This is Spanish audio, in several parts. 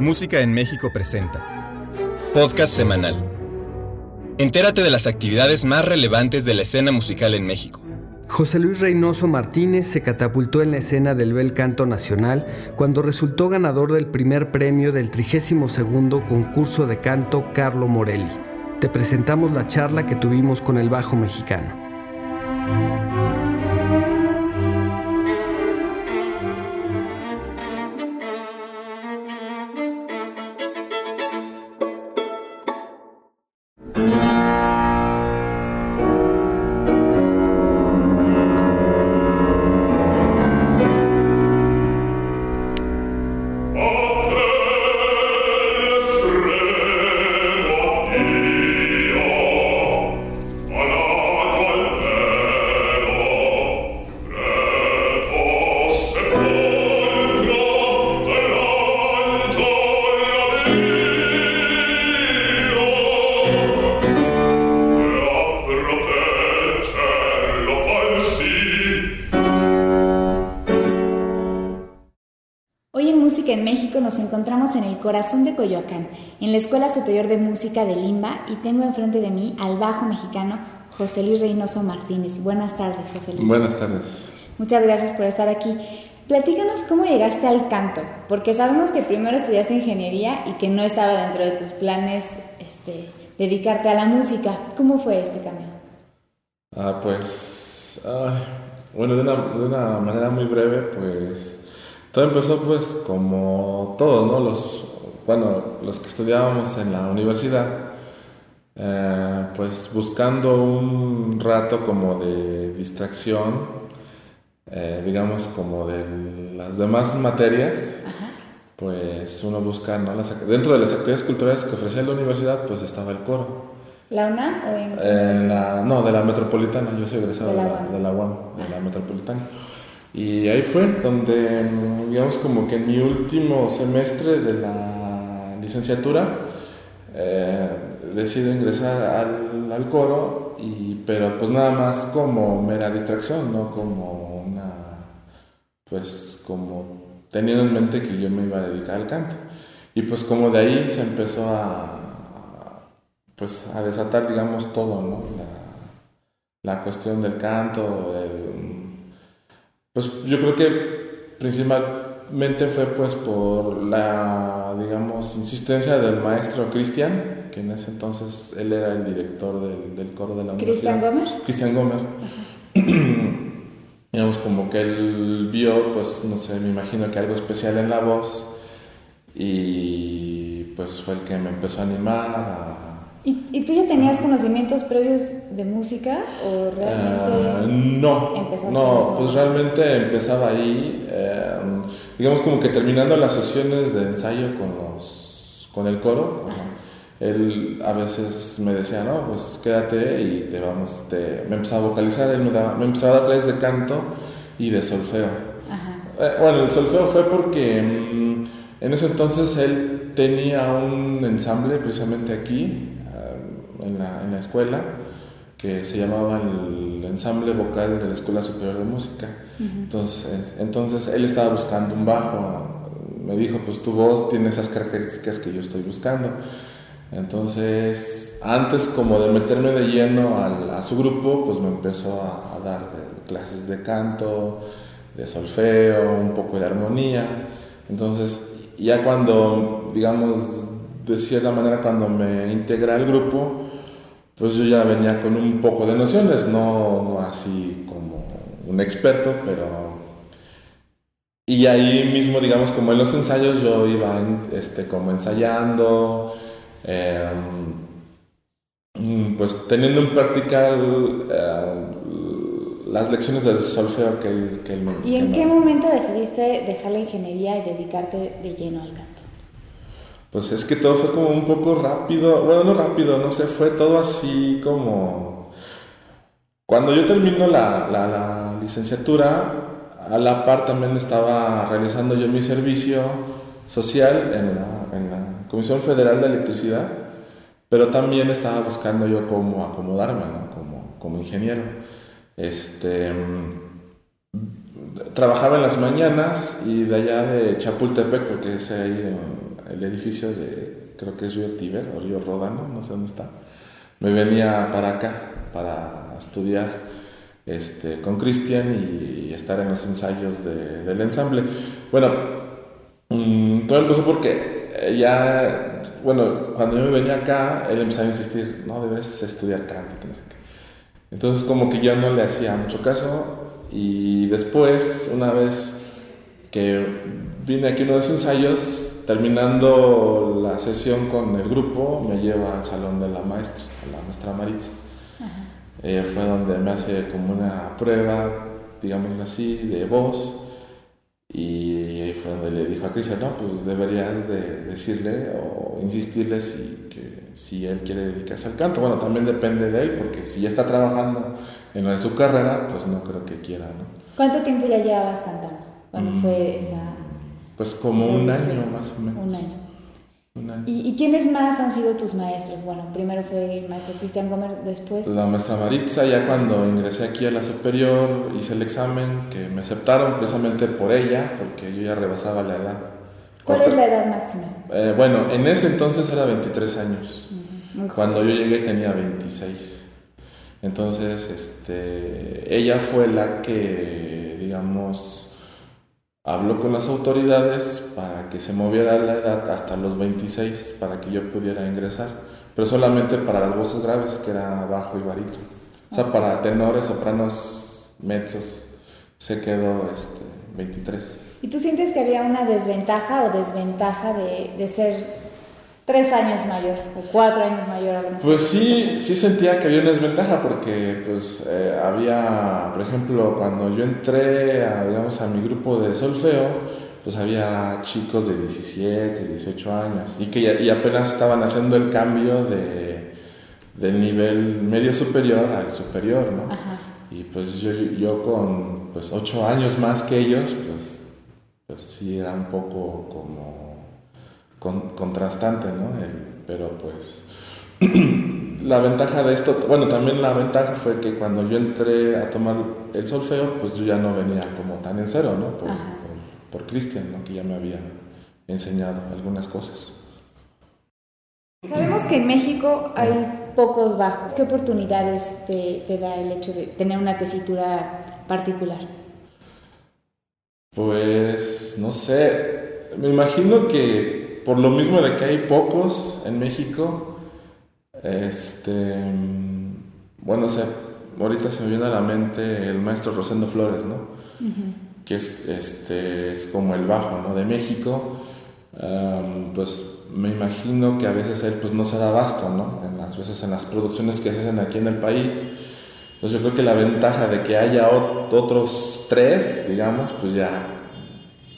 Música en México presenta. Podcast semanal. Entérate de las actividades más relevantes de la escena musical en México. José Luis Reynoso Martínez se catapultó en la escena del bel canto nacional cuando resultó ganador del primer premio del 32 concurso de canto Carlo Morelli. Te presentamos la charla que tuvimos con el bajo mexicano. El corazón de Coyoacán, en la Escuela Superior de Música de Limba, y tengo enfrente de mí al bajo mexicano José Luis Reynoso Martínez. Buenas tardes, José Luis. Buenas tardes. Muchas gracias por estar aquí. Platícanos cómo llegaste al canto, porque sabemos que primero estudiaste ingeniería y que no estaba dentro de tus planes este, dedicarte a la música. ¿Cómo fue este cambio? Ah, pues, bueno, de una, de una manera muy breve, pues todo empezó pues como todos, ¿no? Los, bueno, los que estudiábamos en la universidad, eh, pues buscando un rato como de distracción, eh, digamos como de las demás materias, pues uno busca, ¿no? dentro de las actividades culturales que ofrecía la universidad, pues estaba el coro. ¿La UNAM o en, eh, No, de la Metropolitana, yo soy egresado de la, de la UAM, de la Metropolitana. Y ahí fue donde, digamos, como que en mi último semestre de la licenciatura, eh, decido ingresar al, al, coro, y, pero pues nada más como mera distracción, no como una, pues como teniendo en mente que yo me iba a dedicar al canto. Y pues como de ahí se empezó a, pues a desatar, digamos, todo, ¿no? La, la cuestión del canto, el pues yo creo que principalmente fue pues por la, digamos, insistencia del maestro Cristian, que en ese entonces él era el director del, del coro de la ¿Cristian Gómez? Cristian Gómez. digamos, como que él vio, pues, no sé, me imagino que algo especial en la voz y pues fue el que me empezó a animar a ¿Y, tú ya tenías conocimientos previos de música o realmente? Ah, no, no, pues realmente empezaba ahí, eh, digamos como que terminando las sesiones de ensayo con, los, con el coro, él a veces me decía, no, pues quédate y te vamos, te, me empezaba a vocalizar, él me, me empezaba a dar clases de canto y de solfeo. Eh, bueno, el solfeo fue porque mm, en ese entonces él tenía un ensamble precisamente aquí, en la, en la escuela que se llamaba el ensamble vocal de la Escuela Superior de Música. entonces, entonces él estaba buscando un bajo, me dijo, pues tu voz tiene esas características que yo estoy buscando. Entonces, antes como de meterme de lleno a, a su grupo, pues me empezó a, a, dar clases de canto, de solfeo, un poco de armonía. Entonces, ya cuando, digamos, de cierta manera, cuando me integré al grupo, pues yo ya venía con un poco de nociones, no, no así como un experto, pero... Y ahí mismo, digamos, como en los ensayos yo iba este, como ensayando, em, pues teniendo en práctica eh, las lecciones del solfeo que él, que me... ¿Y en qué momento decidiste dejar la ingeniería y dedicarte de lleno al canto? Pues es que todo fue como un poco rápido, bueno, no rápido, no sé, fue todo así como... Cuando yo termino la, la, licenciatura, a la par también estaba realizando yo mi servicio social en la, en la Comisión Federal de Electricidad, pero también estaba buscando yo cómo acomodarme, ¿no? Como, como ingeniero. Este, trabajaba en las mañanas y de allá de Chapultepec, porque es ahí en, el edificio de, creo que es Río Tíber o Río Rodano, no sé dónde está. Me venía para acá para estudiar este, con Cristian y, estar en los ensayos del ensamble. Bueno, mm, todo empezó porque ya, bueno, cuando yo me venía acá, él empezó a insistir, no, debes estudiar canto. Entonces como que yo no le hacía mucho caso y después, una vez que vine aquí a uno de los ensayos, terminando la sesión con el grupo, me lleva al salón de la maestra, a la maestra Maritza. Ella fue donde me hace como una prueba, digámoslo así, de voz. Y donde le dijo a Cristian, no, pues deberías de decirle o insistirle si, que, si él quiere dedicarse al canto. Bueno, también depende de él, porque si ya está trabajando en lo de su carrera, pues no creo que quiera, ¿no? ¿Cuánto tiempo ya llevabas cantando? ¿Cuándo fue mm, esa...? Pues como un año más o menos. Un año. Año. ¿Y, quiénes más han sido tus maestros? Bueno, primero fue el maestro Cristian Gómez, después... La maestra Maritza, ya cuando ingresé aquí a la superior, hice el examen, que me aceptaron precisamente por ella, porque yo ya rebasaba la edad. ¿Cuál es la edad máxima? Eh, bueno, en ese entonces era 23 años. Cuando yo llegué tenía 26. Entonces, este, ella fue la que, digamos, habló con las autoridades para que se moviera la edad hasta los 26 para que yo pudiera ingresar, pero solamente para las voces graves, que era bajo y barítono. O sea, para tenores, sopranos, mezzos, se quedó este, 23. ¿Y tú sientes que había una desventaja o desventaja de, de ser tres años mayor o cuatro años mayor a lo mejor. Pues sí, sí sentía que había una desventaja porque pues eh, había, por ejemplo, cuando yo entré a, digamos, a mi grupo de solfeo, pues había chicos de 17, 18 años y que y apenas estaban haciendo el cambio de, del nivel medio superior al superior, ¿no? Y pues yo, yo con pues 8 años más que ellos, pues, pues sí era un poco como contrastante, ¿no? pero pues la ventaja de esto, bueno, también la ventaja fue que cuando yo entré a tomar el solfeo, pues yo ya no venía como tan en cero, ¿no? Por, por, Cristian, ¿no? Que ya me había enseñado algunas cosas. Sabemos que en México hay pocos bajos. ¿Qué oportunidades te, te da el hecho de tener una tesitura particular? Pues no sé, me imagino que por lo mismo de que hay pocos en México, este, bueno, o sea, ahorita se me viene a la mente el maestro Rosendo Flores, ¿no? Que es, este, es como el bajo, ¿no? De México, pues me imagino que a veces él pues no se da abasto, ¿no? En las veces en las producciones que se hacen aquí en el país. Entonces yo creo que la ventaja de que haya otros tres, digamos, pues ya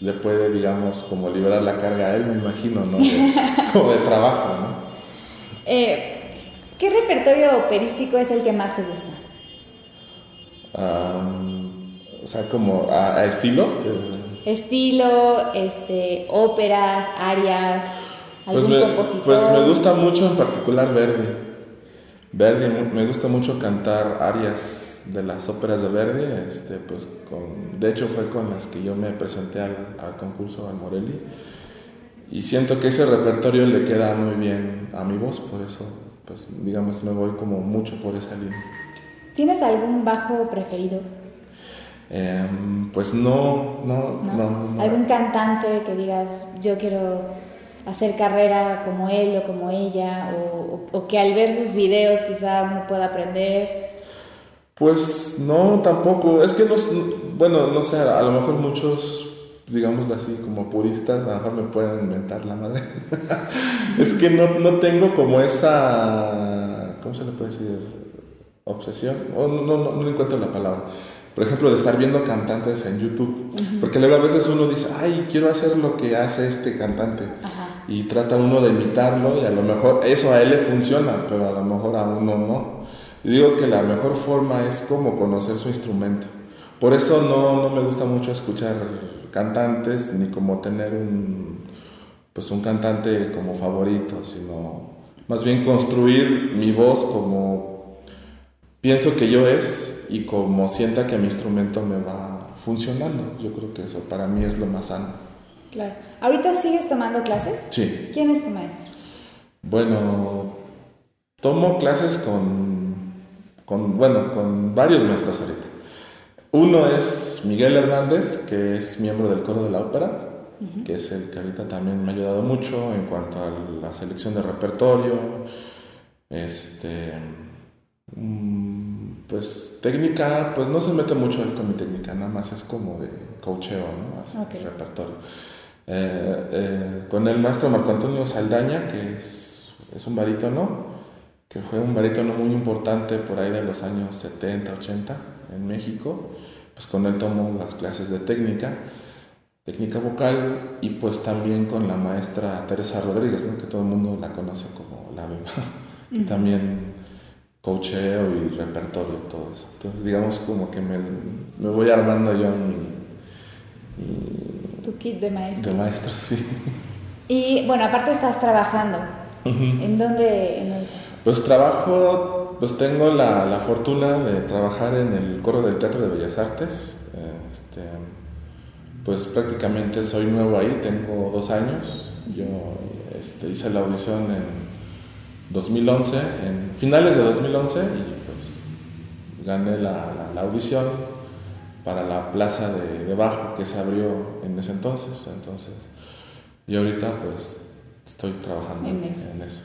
le puede, digamos, como liberar la carga a él, me imagino, ¿no? como de trabajo, ¿no? Eh, ¿Qué repertorio operístico es el que más te gusta? o sea, como a, estilo. Estilo, este, óperas, arias, pues algún pues me, compositor. Pues me gusta mucho en particular Verdi. Verdi, me gusta mucho cantar arias de las óperas de Verdi, este, pues con, de hecho fue con las que yo me presenté al, concurso al Morelli y siento que ese repertorio le queda muy bien a mi voz, por eso pues digamos me voy como mucho por esa línea. ¿Tienes algún bajo preferido? Em, pues no no, no, ¿Algún cantante que digas yo quiero hacer carrera como él o como ella o, o que al ver sus videos quizá uno pueda aprender? Pues no, tampoco. Es que no, bueno, no sé, a lo mejor muchos, digamos así, como puristas, a lo mejor me pueden inventar la madre. es que no, no, tengo como esa, ¿cómo se le puede decir? Obsesión. O no, no, no, encuentro la palabra. Por ejemplo, de estar viendo cantantes en YouTube. Porque luego a veces uno dice, ay, quiero hacer lo que hace este cantante. Y trata uno de imitarlo y a lo mejor eso a él le funciona, pero a lo mejor a uno no digo que la mejor forma es como conocer su instrumento. Por eso no, no me gusta mucho escuchar cantantes ni como tener un, pues un cantante como favorito, sino más bien construir mi voz como pienso que yo es y como sienta que mi instrumento me va funcionando. Yo creo que eso para mí es lo más sano. Claro. ¿Ahorita sigues tomando clases? Sí. ¿Quién es tu maestro? Bueno, tomo clases con, con, bueno, con varios maestros ahorita. Uno es Miguel Hernández, que es miembro del coro de la ópera, que es el que ahorita también me ha ayudado mucho en cuanto a la selección de repertorio, este, mm, pues técnica, pues no se mete mucho él con mi técnica, nada más es como de coacheo, ¿no? Así, repertorio. Eh, eh, con el maestro Marco Antonio Saldaña, que es, es un barítono, que fue un barítono muy importante por ahí de los años 70, 80 en México, pues con él tomo las clases de técnica, técnica vocal y pues también con la maestra Teresa Rodríguez, ¿no? que todo el mundo la conoce como la Beba, también coacheo y repertorio, todo eso. Entonces digamos como que me, me voy armando yo mi... tu kit de maestros. De maestros, sí. Y bueno, aparte estás trabajando. ¿En dónde, en Pues trabajo, pues tengo la, la, fortuna de trabajar en el coro del Teatro de Bellas Artes. Este, pues prácticamente soy nuevo ahí, tengo dos años. Yo este, hice la audición en 2011, en finales de 2011, y pues gané la, la, audición para la plaza de, de, Bajo que se abrió en ese entonces. entonces y ahorita pues estoy trabajando en eso. En eso.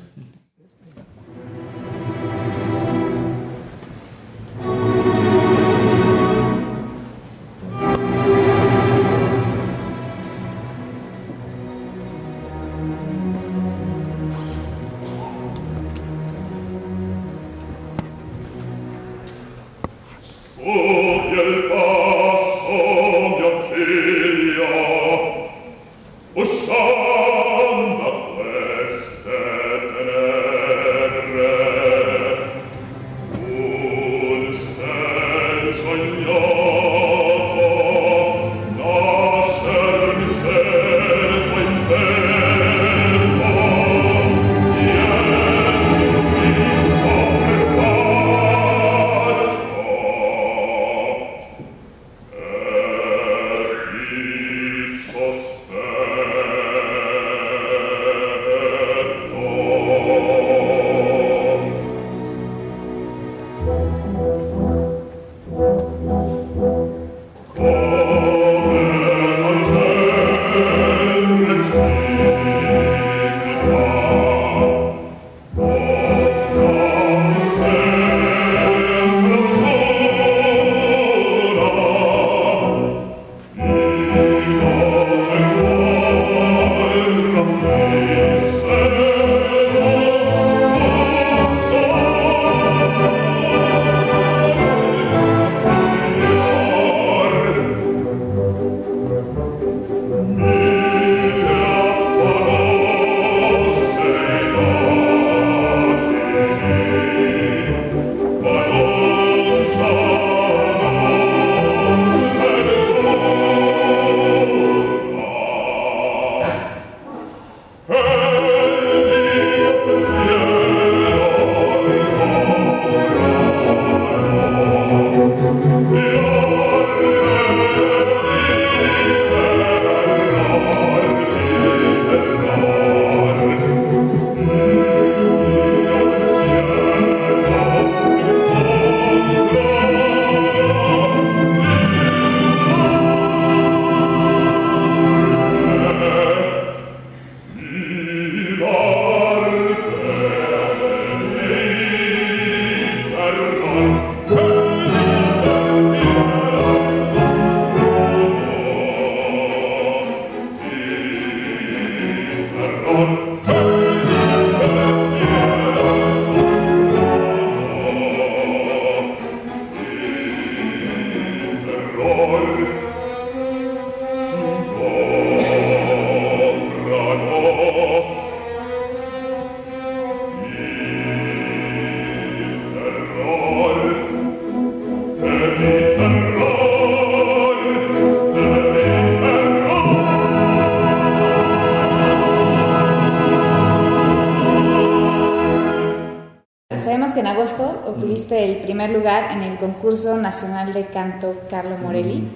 Concurso nacional de canto Carlo Morelli.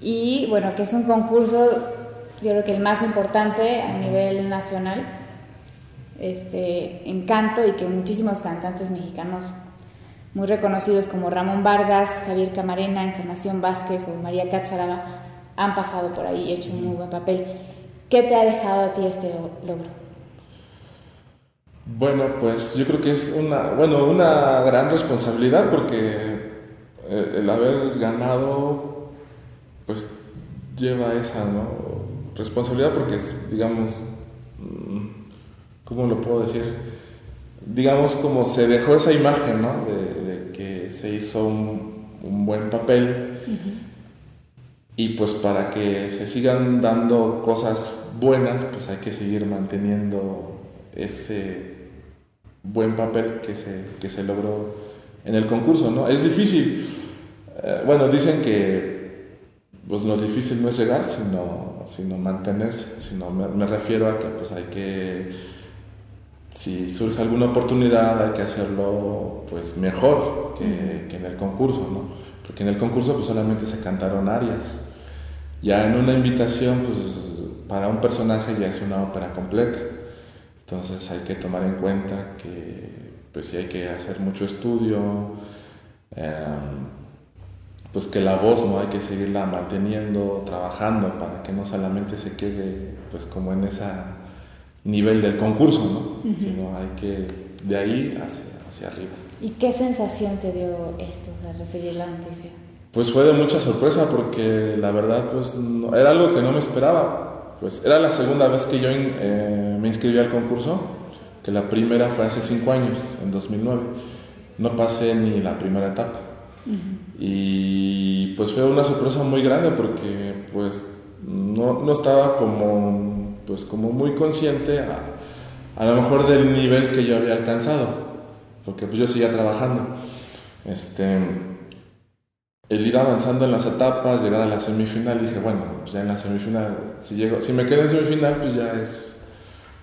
Y bueno, que es un concurso yo creo que el más importante a nivel nacional este, en canto y que muchísimos cantantes mexicanos muy reconocidos como Ramón Vargas, Javier Camarena, Encarnación Vázquez o María Cátzaraba han pasado por ahí y hecho un muy buen papel. ¿Qué te ha dejado a ti este logro? Bueno, pues yo creo que es una, bueno, una gran responsabilidad porque eh, el haber ganado, pues lleva esa responsabilidad porque es, digamos, mm, ¿cómo lo puedo decir? Digamos como se dejó esa imagen, ¿no? De, que se hizo un, buen papel y pues para que se sigan dando cosas buenas, pues hay que seguir manteniendo ese buen papel que se, que se logró en el concurso, ¿no? Es difícil. Eh, bueno, dicen que pues lo difícil no es llegar, sino, sino mantenerse. Sino me, refiero a que pues hay que, si surge alguna oportunidad, hay que hacerlo pues mejor que, que en el concurso, ¿no? Porque en el concurso pues solamente se cantaron arias. Ya en una invitación, pues para un personaje ya es una ópera completa. Entonces hay que tomar en cuenta que pues sí hay que hacer mucho estudio, em, pues que la voz no hay que seguirla manteniendo, trabajando para que no solamente se quede pues como en ese nivel del concurso, ¿no? sino hay que de ahí hacia, hacia arriba. ¿Y qué sensación te dio esto al recibir la noticia? Pues fue de mucha sorpresa porque la verdad pues era algo que no me esperaba. Pues era la segunda vez que yo eh, me inscribí al concurso, que la primera fue hace cinco años, en 2009. No pasé ni la primera etapa. Y pues fue una sorpresa muy grande porque pues no, no estaba como, pues como muy consciente a, a, lo mejor del nivel que yo había alcanzado, porque pues yo seguía trabajando. Este, el ir avanzando en las etapas, llegar a la semifinal, dije, bueno, pues ya en la semifinal, si, llego, si me quedo en semifinal, pues ya es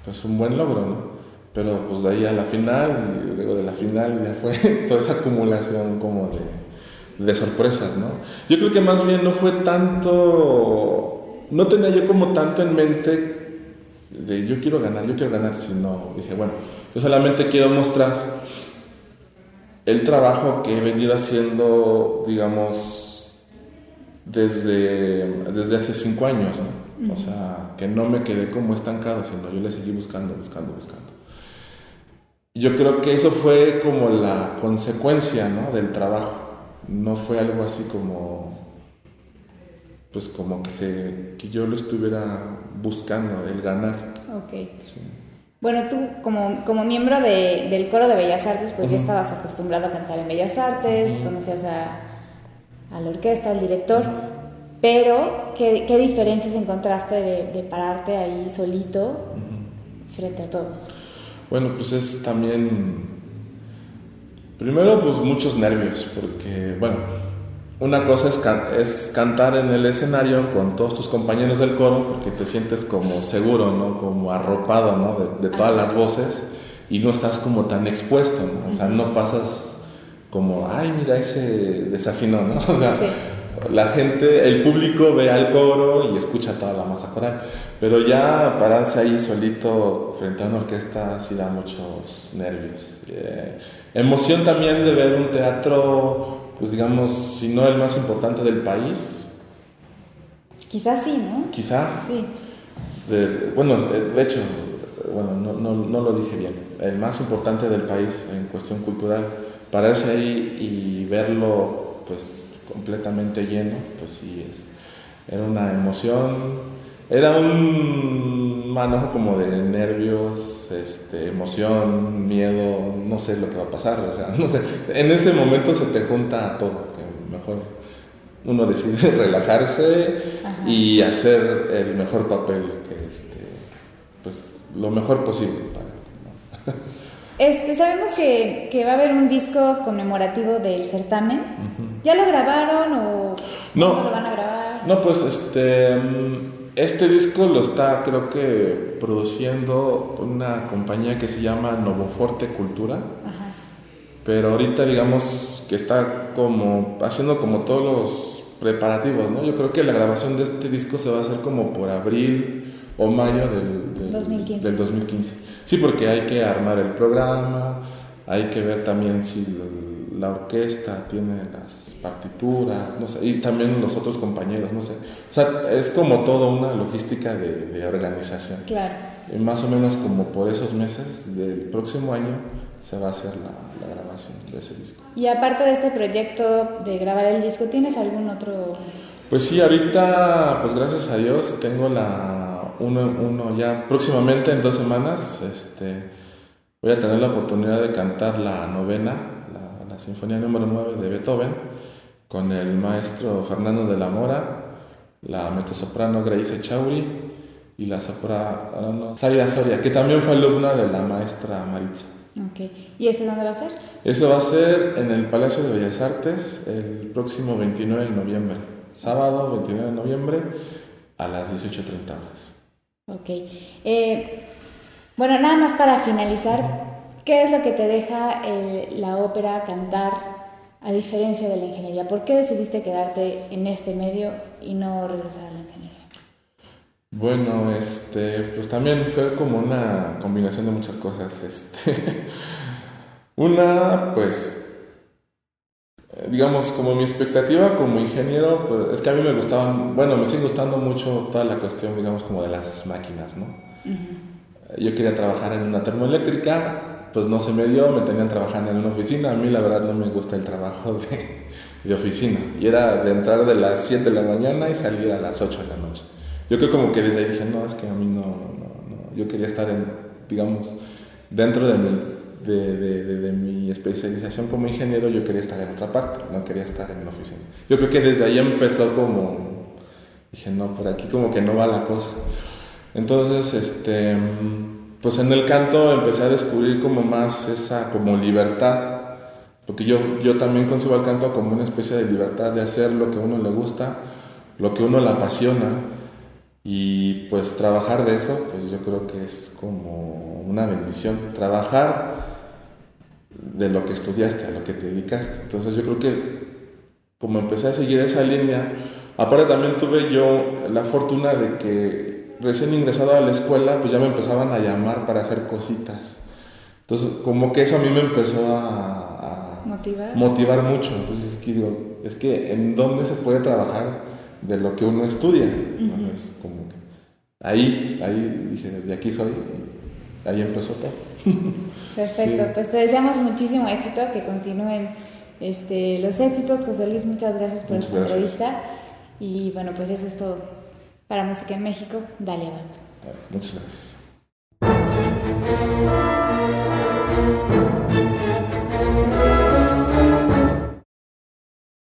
pues un buen logro, ¿no? Pero pues de ahí a la final, y luego de la final ya fue toda esa acumulación como de, de sorpresas, ¿no? Yo creo que más bien no fue tanto, no tenía yo como tanto en mente de yo quiero ganar, yo quiero ganar, sino dije, bueno, yo solamente quiero mostrar el trabajo que he venido haciendo, digamos, desde, desde hace cinco años, ¿no? O sea, que no me quedé como estancado, sino yo le seguí buscando, buscando, buscando. Yo creo que eso fue como la consecuencia, ¿no? Del trabajo. No fue algo así como, pues como que, se, que yo lo estuviera buscando, el ganar. Ok. Sí. Bueno, tú como, como miembro de, del coro de Bellas Artes, pues ya estabas acostumbrado a cantar en Bellas Artes, conocías a, a, la orquesta, al director, pero ¿qué, qué diferencias encontraste de, de, pararte ahí solito frente a todos? Bueno, pues es también, primero pues muchos nervios, porque bueno, una cosa es, es, cantar en el escenario con todos tus compañeros del coro, porque te sientes como seguro, ¿no? Como arropado, ¿no? De, todas las voces y no estás como tan expuesto, ¿no? O sea, no pasas como, ay, mira ese desafino, ¿no? O sea, la gente, el público ve al coro y escucha toda la masa coral, pero ya pararse ahí solito frente a una orquesta sí da muchos nervios. Eh, emoción también de ver un teatro pues digamos, si no el más importante del país. Quizás sí, ¿no? Quizá. Sí. bueno, de hecho, bueno, no, no, no, lo dije bien. El más importante del país en cuestión cultural, pararse ahí y verlo pues completamente lleno, pues sí, es, era una emoción, era un manojo como de nervios, este, emoción, miedo, no sé lo que va a pasar, o sea, no sé, en ese momento se te junta todo, que mejor uno decide relajarse y hacer el mejor papel, que este, pues lo mejor posible. Este, sabemos que, que, va a haber un disco conmemorativo del certamen. ¿Ya lo grabaron o no, lo van a grabar? No, pues este este disco lo está, creo que, produciendo una compañía que se llama Novoforte Cultura. Pero ahorita, digamos, que está como haciendo como todos los preparativos, ¿no? Yo creo que la grabación de este disco se va a hacer como por abril o mayo del, 2015. del 2015. Sí, porque hay que armar el programa, hay que ver también si la orquesta tiene las partituras, no sé, y también los otros compañeros, no sé. O sea, es como toda una logística de, de organización. Claro. Y más o menos como por esos meses del próximo año se va a hacer la, la grabación de ese disco. Y aparte de este proyecto de grabar el disco, ¿tienes algún otro...? Pues sí, ahorita, pues gracias a Dios, tengo la uno, uno ya próximamente en dos semanas, este, voy a tener la oportunidad de cantar la novena, la, la Sinfonía número 9 de Beethoven, con el maestro Fernando de la Mora, la mezzosoprano Grace Chauri y la soprano Zaira Soria, que también fue alumna de la maestra Maritza. Okay. ¿Y ese dónde va a ser? Eso va a ser en el Palacio de Bellas Artes el próximo 29 de noviembre, sábado 29 de noviembre a las 18.30 horas. Ok. Eh, bueno, nada más para finalizar, ¿qué es lo que te deja la ópera cantar a diferencia de la ingeniería? ¿Por qué decidiste quedarte en este medio y no regresar a la ingeniería? Bueno, este, pues también fue como una combinación de muchas cosas. Este, una, pues, eh, digamos, como mi expectativa como ingeniero, pues es que a mí me gustaban, bueno, me sigue gustando mucho toda la cuestión, digamos, como de las máquinas, ¿no? Yo quería trabajar en una termoeléctrica, pues no se me dio, me tenían trabajando en una oficina. A mí la verdad no me gusta el trabajo de, de oficina. Y era de entrar de las 7 de la mañana y salir a las 8 de la noche. Yo creo como que desde ahí dije, no, es que a mí no, no, yo quería estar, en, digamos, dentro de mi, de, de, de, mi especialización como ingeniero, yo quería estar en otra parte, no quería estar en una oficina. Yo creo que desde ahí empezó como, dije, no, por aquí como que no va la cosa. Entonces, este, pues en el canto empecé a descubrir como más esa como libertad, porque yo, yo también concibo el canto como una especie de libertad de hacer lo que a uno le gusta, lo que a uno le apasiona y pues trabajar de eso, pues yo creo que es como una bendición. Trabajar de lo que estudiaste, a lo que te dedicaste. Entonces yo creo que como empecé a seguir esa línea, aparte también tuve yo la fortuna de que recién ingresado a la escuela, pues ya me empezaban a llamar para hacer cositas. Entonces como que eso a mí me empezó a, motivar. motivar mucho. Entonces digo, es que en dónde se puede trabajar de lo que uno estudia. como que ahí, ahí dije, de aquí soy, y ahí empezó todo. Perfecto, pues te deseamos muchísimo éxito, que continúen este, los éxitos. José Luis, muchas gracias por esta entrevista. Y bueno, pues eso es todo para Música en México, Dalia Muchas gracias.